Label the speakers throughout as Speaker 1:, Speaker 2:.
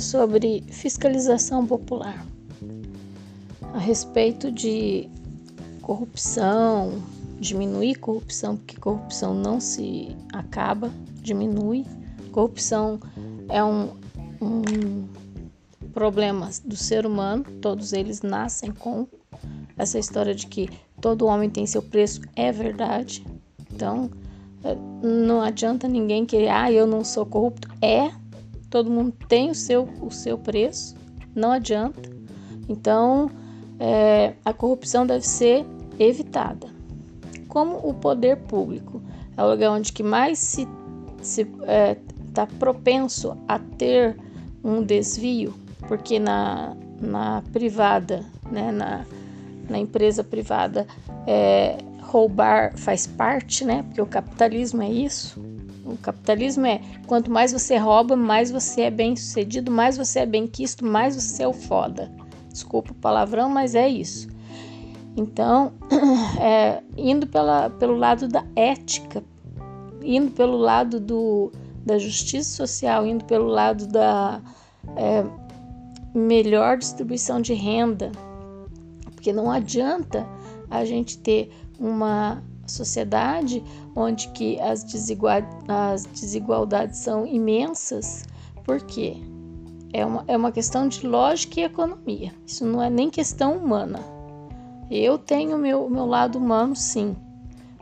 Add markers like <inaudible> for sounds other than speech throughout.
Speaker 1: sobre fiscalização popular a respeito de corrupção, diminuir corrupção, porque corrupção não se acaba, diminui. Corrupção é um, um problema do ser humano, todos eles nascem com. Essa história de que todo homem tem seu preço é verdade. Então, é, não adianta ninguém querer, ah, eu não sou corrupto. É, todo mundo tem o seu, o seu preço, não adianta. Então, é, a corrupção deve ser evitada. Como o poder público é o lugar onde que mais se está é, tá propenso a ter um desvio, porque na, na privada, né, na, na empresa privada, é, roubar faz parte, né? Porque o capitalismo é isso. O capitalismo é quanto mais você rouba, mais você é bem sucedido, mais você é bem quisto, mais você é o foda. Desculpa o palavrão, mas é isso. Então, <clears throat> é, indo pela, pelo lado da ética, indo pelo lado do, da justiça social, indo pelo lado da é, melhor distribuição de renda, porque não adianta a gente ter uma sociedade onde que as, desigual, as desigualdades são imensas, porque é uma, é uma questão de lógica e economia. Isso não é nem questão humana. Eu tenho meu meu lado humano, sim,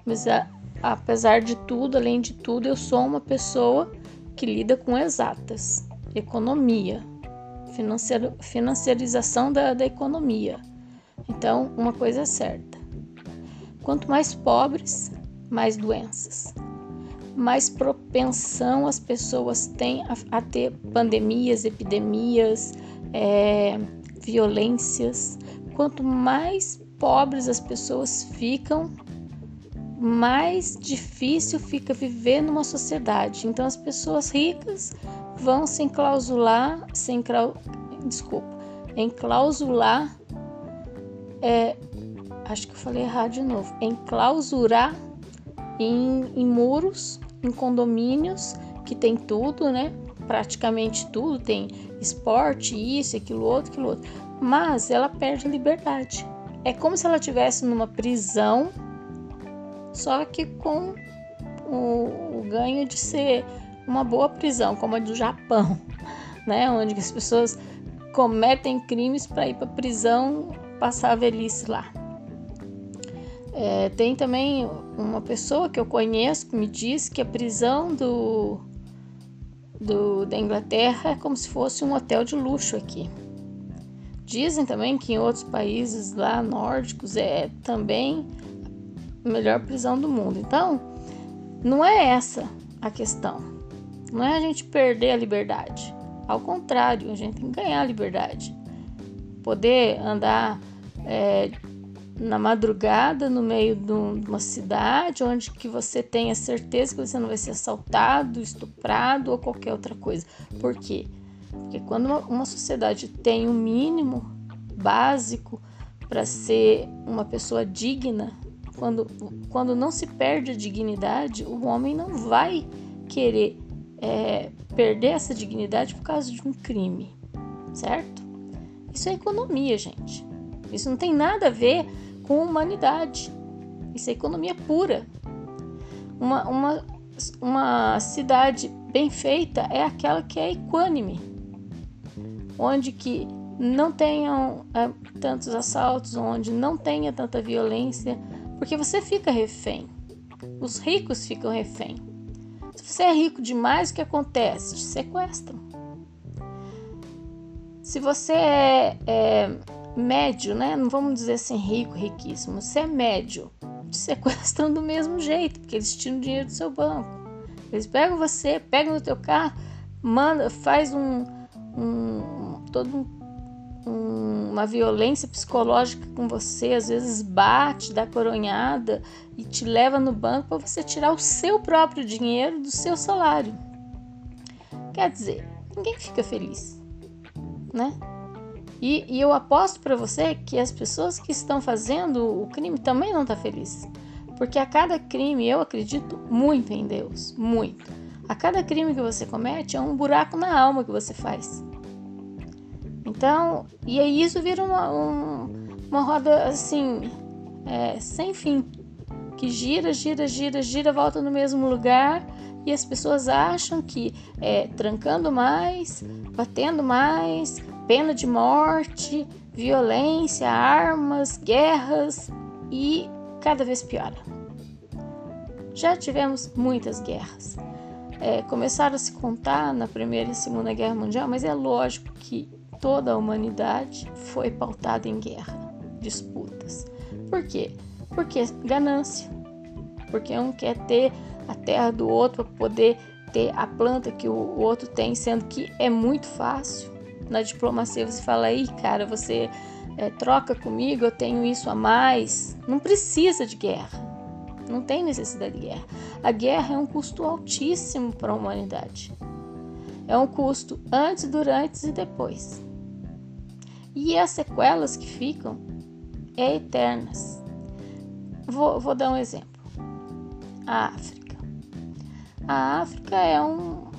Speaker 1: mas a, apesar de tudo, além de tudo, eu sou uma pessoa que lida com exatas, economia, financiarização da, da economia. Então, uma coisa é certa: Quanto mais pobres, mais doenças. Mais propensão as pessoas têm a, a ter pandemias, epidemias, é, violências. Quanto mais pobres as pessoas ficam, mais difícil fica viver numa sociedade. Então as pessoas ricas vão se enclausular, se desculpa, enclausular é, acho que eu falei errado de novo, enclausurar em, em muros, em condomínios que tem tudo, né? Praticamente tudo, tem esporte, isso, aquilo outro, aquilo outro. Mas ela perde a liberdade. É como se ela estivesse numa prisão, só que com o, o ganho de ser uma boa prisão, como a do Japão, <laughs> né? Onde as pessoas cometem crimes para ir para prisão passar a velhice lá. É, tem também uma pessoa que eu conheço que me diz que a prisão do, do, da Inglaterra é como se fosse um hotel de luxo aqui. Dizem também que em outros países lá nórdicos é também a melhor prisão do mundo. Então, não é essa a questão. Não é a gente perder a liberdade. Ao contrário, a gente tem que ganhar a liberdade. Poder andar é, na madrugada no meio de uma cidade onde que você tenha certeza que você não vai ser assaltado, estuprado ou qualquer outra coisa. Por quê? Porque quando uma, uma sociedade tem o um mínimo básico para ser uma pessoa digna, quando, quando não se perde a dignidade, o homem não vai querer é, perder essa dignidade por causa de um crime, certo? Isso é economia, gente. Isso não tem nada a ver com humanidade. Isso é economia pura. Uma, uma, uma cidade bem feita é aquela que é equânime, onde que não tenham é, tantos assaltos, onde não tenha tanta violência, porque você fica refém. Os ricos ficam refém. Se você é rico demais, o que acontece? Te sequestram. Se você é, é médio, né? Não vamos dizer assim rico, riquíssimo. Se é médio, te sequestram do mesmo jeito, porque eles tiram dinheiro do seu banco. Eles pegam você, pegam no teu carro, manda, faz um, um todo um, uma violência psicológica com você, às vezes bate, dá coronhada e te leva no banco para você tirar o seu próprio dinheiro do seu salário. Quer dizer, ninguém fica feliz, né? E, e eu aposto para você que as pessoas que estão fazendo o crime também não estão tá felizes. Porque a cada crime eu acredito muito em Deus, muito. A cada crime que você comete é um buraco na alma que você faz. Então, e aí isso vira uma, um, uma roda assim, é, sem fim, que gira, gira, gira, gira, volta no mesmo lugar e as pessoas acham que é trancando mais, batendo mais, pena de morte, violência, armas, guerras e cada vez piora. Já tivemos muitas guerras. É, começaram a se contar na Primeira e Segunda Guerra Mundial, mas é lógico que toda a humanidade foi pautada em guerra, disputas. Por quê? Porque ganância. Porque um quer ter a terra do outro para poder ter a planta que o outro tem, sendo que é muito fácil. Na diplomacia você fala aí, cara, você é, troca comigo, eu tenho isso a mais. Não precisa de guerra. Não tem necessidade de guerra. A guerra é um custo altíssimo para a humanidade. É um custo antes, durante e depois. E as sequelas que ficam é eternas. Vou, vou dar um exemplo. A África. A África é um,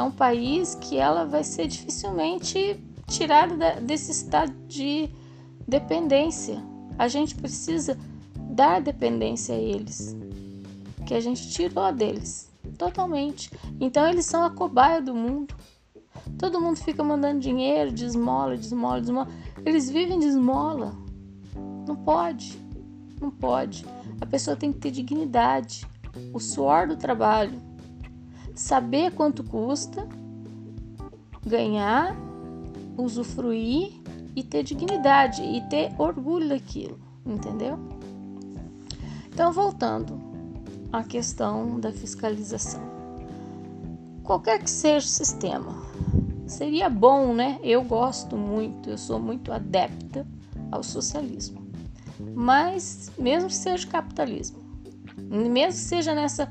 Speaker 1: é um país que ela vai ser dificilmente tirada desse estado de dependência. A gente precisa dar dependência a eles, que a gente tirou deles totalmente. Então eles são a cobaia do mundo. Todo mundo fica mandando dinheiro de esmola, de esmola, de esmola. Eles vivem de esmola. Não pode. Não pode. A pessoa tem que ter dignidade, o suor do trabalho, saber quanto custa, ganhar, usufruir e ter dignidade e ter orgulho daquilo, entendeu? Então, voltando à questão da fiscalização. Qualquer que seja o sistema, seria bom, né? Eu gosto muito, eu sou muito adepta ao socialismo. Mas, mesmo que seja capitalismo, mesmo que seja nessa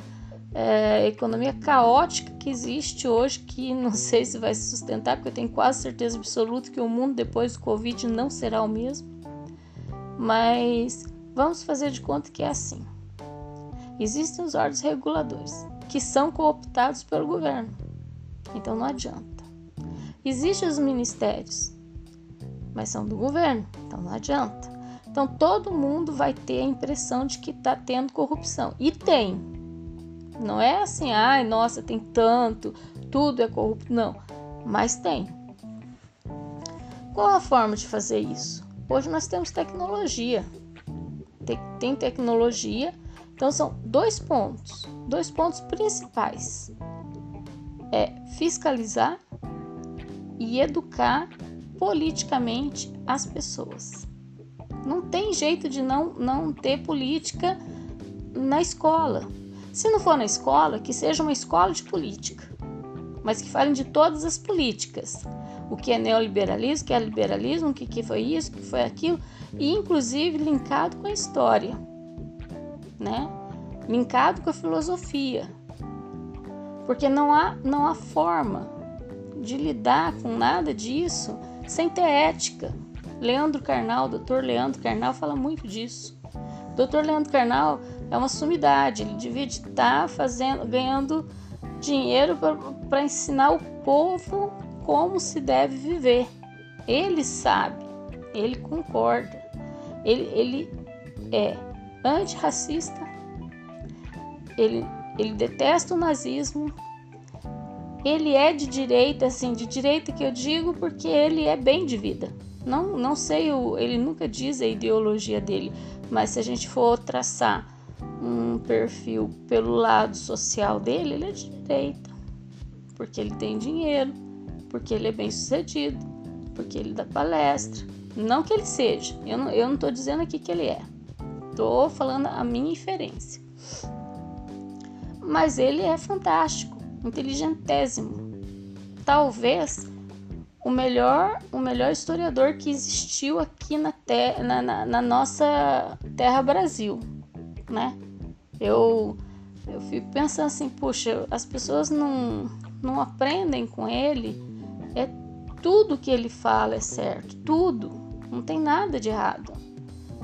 Speaker 1: é, economia caótica que existe hoje, que <laughs> não sei se vai se sustentar, porque eu tenho quase certeza absoluta que o mundo depois do Covid não será o mesmo. Mas Vamos fazer de conta que é assim. Existem os órgãos reguladores, que são cooptados pelo governo. Então não adianta. Existem os ministérios, mas são do governo, então não adianta. Então todo mundo vai ter a impressão de que está tendo corrupção. E tem. Não é assim, ai, nossa, tem tanto, tudo é corrupto. Não, mas tem. Qual a forma de fazer isso? Hoje nós temos tecnologia tem tecnologia. Então são dois pontos, dois pontos principais. É fiscalizar e educar politicamente as pessoas. Não tem jeito de não, não ter política na escola. Se não for na escola, que seja uma escola de política, mas que falem de todas as políticas. O que é neoliberalismo, o que é liberalismo, o que, foi isso, o que foi aquilo, e inclusive linkado com a história, né? Linkado com a filosofia. Porque não há, não há forma de lidar com nada disso sem ter ética. Leandro Carnal, doutor Leandro Carnal fala muito disso. Doutor Leandro Carnal é uma sumidade, ele devia estar fazendo, ganhando dinheiro para ensinar o povo como se deve viver. Ele sabe, ele concorda. Ele, ele é antirracista, ele, ele detesta o nazismo, ele é de direita, assim, de direita que eu digo porque ele é bem de vida. Não, não sei, o, ele nunca diz a ideologia dele, mas se a gente for traçar um perfil pelo lado social dele, ele é de direita, porque ele tem dinheiro, porque ele é bem sucedido, porque ele dá palestra, não que ele seja, eu não, eu não tô dizendo aqui que ele é. Tô falando a minha inferência. Mas ele é fantástico, inteligentésimo. Talvez o melhor, o melhor historiador que existiu aqui na, te, na, na, na nossa terra Brasil, né? Eu, eu fico pensando assim, puxa, as pessoas não, não aprendem com ele. É tudo que ele fala é certo, tudo. Não tem nada de errado.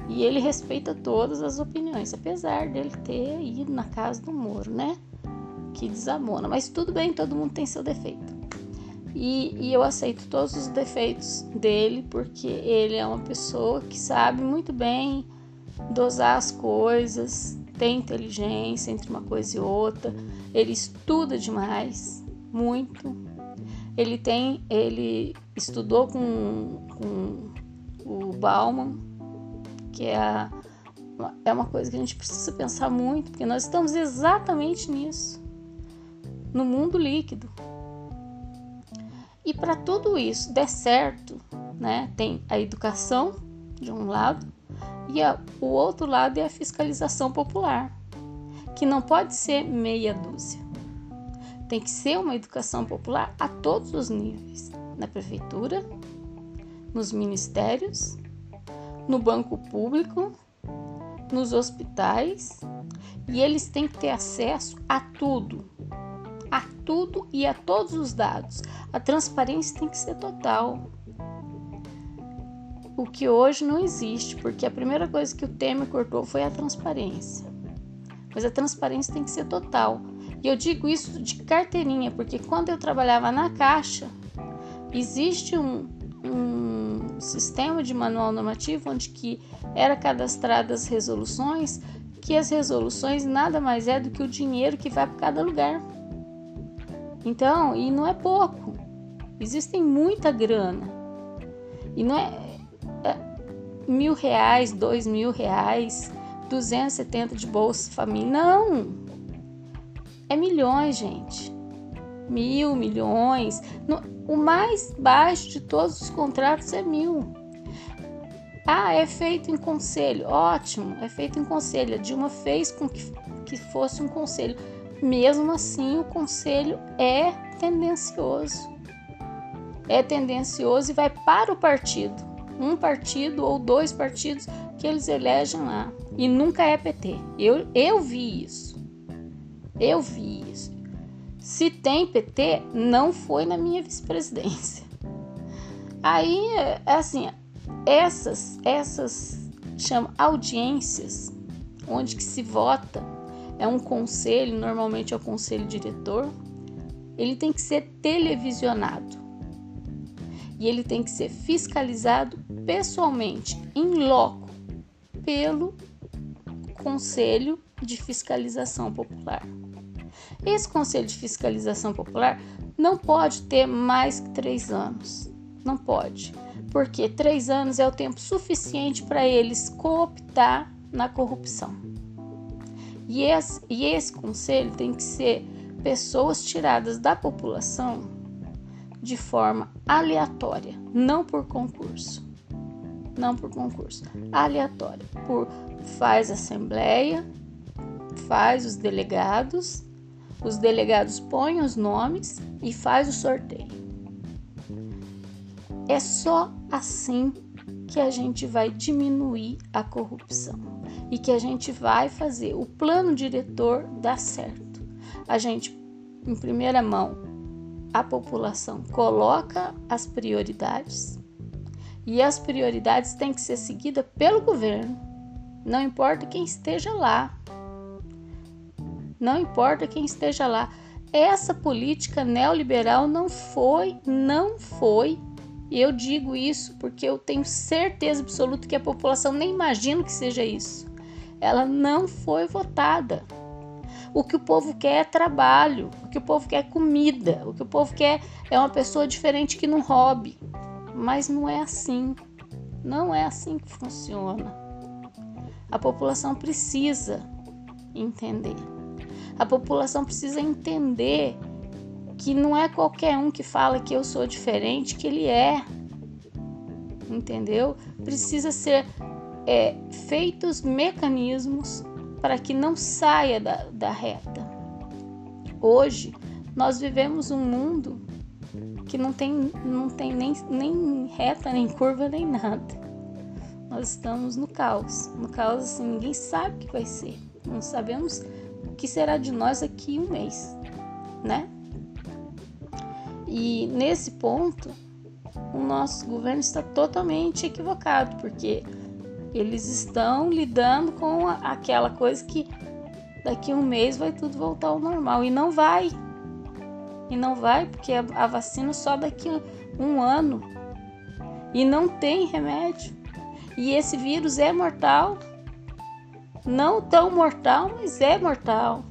Speaker 1: E ele respeita todas as opiniões, apesar dele ter ido na casa do Moro, né? Que desabona. Mas tudo bem, todo mundo tem seu defeito. E, e eu aceito todos os defeitos dele, porque ele é uma pessoa que sabe muito bem dosar as coisas, tem inteligência entre uma coisa e outra, ele estuda demais, muito. Ele tem, ele estudou com, com o Bauman, que é, a, é uma coisa que a gente precisa pensar muito, porque nós estamos exatamente nisso, no mundo líquido. E para tudo isso der certo, né, tem a educação de um lado e a, o outro lado é a fiscalização popular, que não pode ser meia dúzia. Tem que ser uma educação popular a todos os níveis, na prefeitura, nos ministérios, no banco público, nos hospitais, e eles têm que ter acesso a tudo, a tudo e a todos os dados. A transparência tem que ser total. O que hoje não existe, porque a primeira coisa que o Temer cortou foi a transparência. Mas a transparência tem que ser total. E eu digo isso de carteirinha, porque quando eu trabalhava na Caixa, existe um, um sistema de manual normativo onde que era cadastradas resoluções, que as resoluções nada mais é do que o dinheiro que vai para cada lugar. Então, e não é pouco. Existem muita grana. E não é, mil reais, dois mil reais, 270 de bolsa família. Não! É milhões, gente. Mil, milhões. O mais baixo de todos os contratos é mil. Ah, é feito em conselho. Ótimo, é feito em conselho. A Dilma fez com que, que fosse um conselho mesmo assim, o conselho é tendencioso. É tendencioso e vai para o partido. Um partido ou dois partidos que eles elegem lá. E nunca é PT. Eu, eu vi isso. Eu vi isso. Se tem PT, não foi na minha vice-presidência. Aí, é assim, essas, essas chamam audiências, onde que se vota é um conselho, normalmente é o conselho diretor, ele tem que ser televisionado. E ele tem que ser fiscalizado pessoalmente, em loco, pelo Conselho de Fiscalização Popular. Esse Conselho de Fiscalização Popular não pode ter mais que três anos. Não pode. Porque três anos é o tempo suficiente para eles cooptar na corrupção. E esse, e esse conselho tem que ser pessoas tiradas da população de forma aleatória, não por concurso. Não por concurso, aleatória. Por faz assembleia, faz os delegados, os delegados põem os nomes e faz o sorteio. É só assim que a gente vai diminuir a corrupção e que a gente vai fazer o plano diretor dar certo. A gente, em primeira mão, a população coloca as prioridades e as prioridades têm que ser seguidas pelo governo. Não importa quem esteja lá. Não importa quem esteja lá. Essa política neoliberal não foi, não foi e eu digo isso porque eu tenho certeza absoluta que a população nem imagina que seja isso. Ela não foi votada. O que o povo quer é trabalho, o que o povo quer é comida, o que o povo quer é uma pessoa diferente que não roube. Mas não é assim. Não é assim que funciona. A população precisa entender. A população precisa entender que não é qualquer um que fala que eu sou diferente que ele é, entendeu? Precisa ser é, feitos mecanismos para que não saia da, da reta. Hoje nós vivemos um mundo que não tem, não tem nem, nem reta, nem curva, nem nada. Nós estamos no caos. No caos, assim, ninguém sabe o que vai ser. Não sabemos o que será de nós aqui um mês, né? E nesse ponto, o nosso governo está totalmente equivocado, porque eles estão lidando com aquela coisa que daqui um mês vai tudo voltar ao normal e não vai. E não vai, porque a, vacina só daqui um ano. E não tem remédio. E esse vírus é mortal. Não tão mortal, mas é mortal.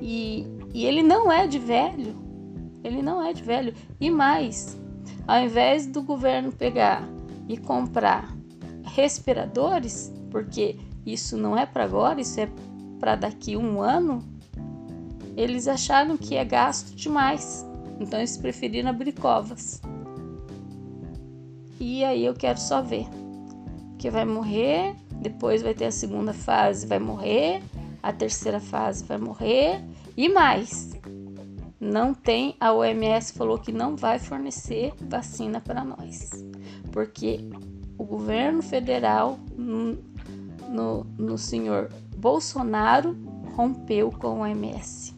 Speaker 1: E, e ele não é de velho. Ele não é de velho. E mais, ao invés do governo pegar e comprar respiradores, porque isso não é para agora, isso é para daqui um ano, eles acharam que é gasto demais. Então eles preferiram abrir covas. E aí eu quero só ver. Que vai morrer, depois vai ter a segunda fase, vai morrer, a terceira fase vai morrer e mais. Não tem, a OMS falou que não vai fornecer vacina para nós, porque o governo federal, no, no senhor Bolsonaro, rompeu com a OMS.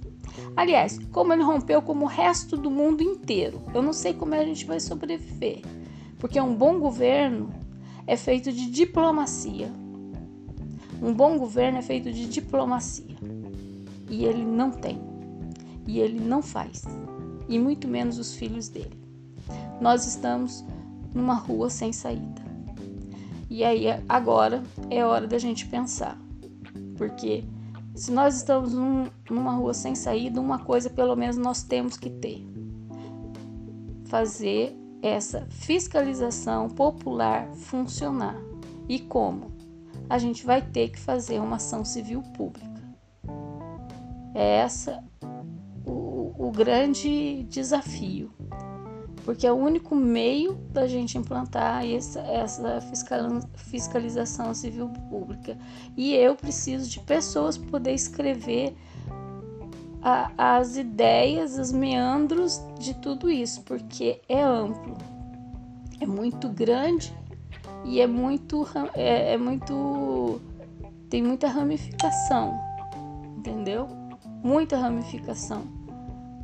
Speaker 1: Aliás, como ele rompeu como o resto do mundo inteiro. Eu não sei como a gente vai sobreviver, porque um bom governo é feito de diplomacia. Um bom governo é feito de diplomacia. E ele não tem. E ele não faz. E muito menos os filhos dele. Nós estamos numa rua sem saída. E aí agora é hora da gente pensar. Porque se nós estamos num, numa rua sem saída, uma coisa pelo menos nós temos que ter: fazer essa fiscalização popular funcionar. E como? A gente vai ter que fazer uma ação civil pública. É essa o, o grande desafio porque é o único meio da gente implantar essa, essa fiscalização civil pública. E eu preciso de pessoas para poder escrever a, as ideias, os meandros de tudo isso, porque é amplo, é muito grande e é muito, é, é muito, tem muita ramificação, entendeu? Muita ramificação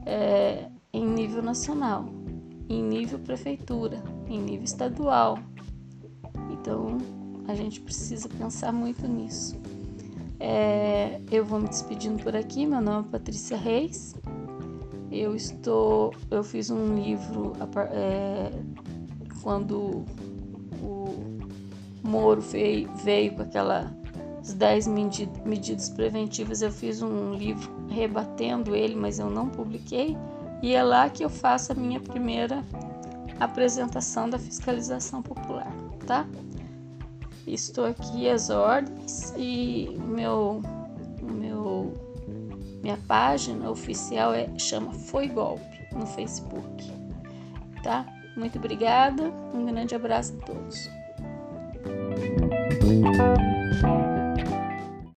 Speaker 1: é, em nível nacional em nível prefeitura, em nível estadual. Então a gente precisa pensar muito nisso. É, eu vou me despedindo por aqui. Meu nome é Patrícia Reis. Eu estou, eu fiz um livro é, quando o Moro veio, veio com aquelas 10 medidas preventivas. Eu fiz um livro rebatendo ele, mas eu não publiquei e é lá que eu faço a minha primeira apresentação da fiscalização popular, tá? Estou aqui às ordens e meu, meu minha página oficial é chama Foi Golpe no Facebook, tá? Muito obrigada, um grande abraço a todos.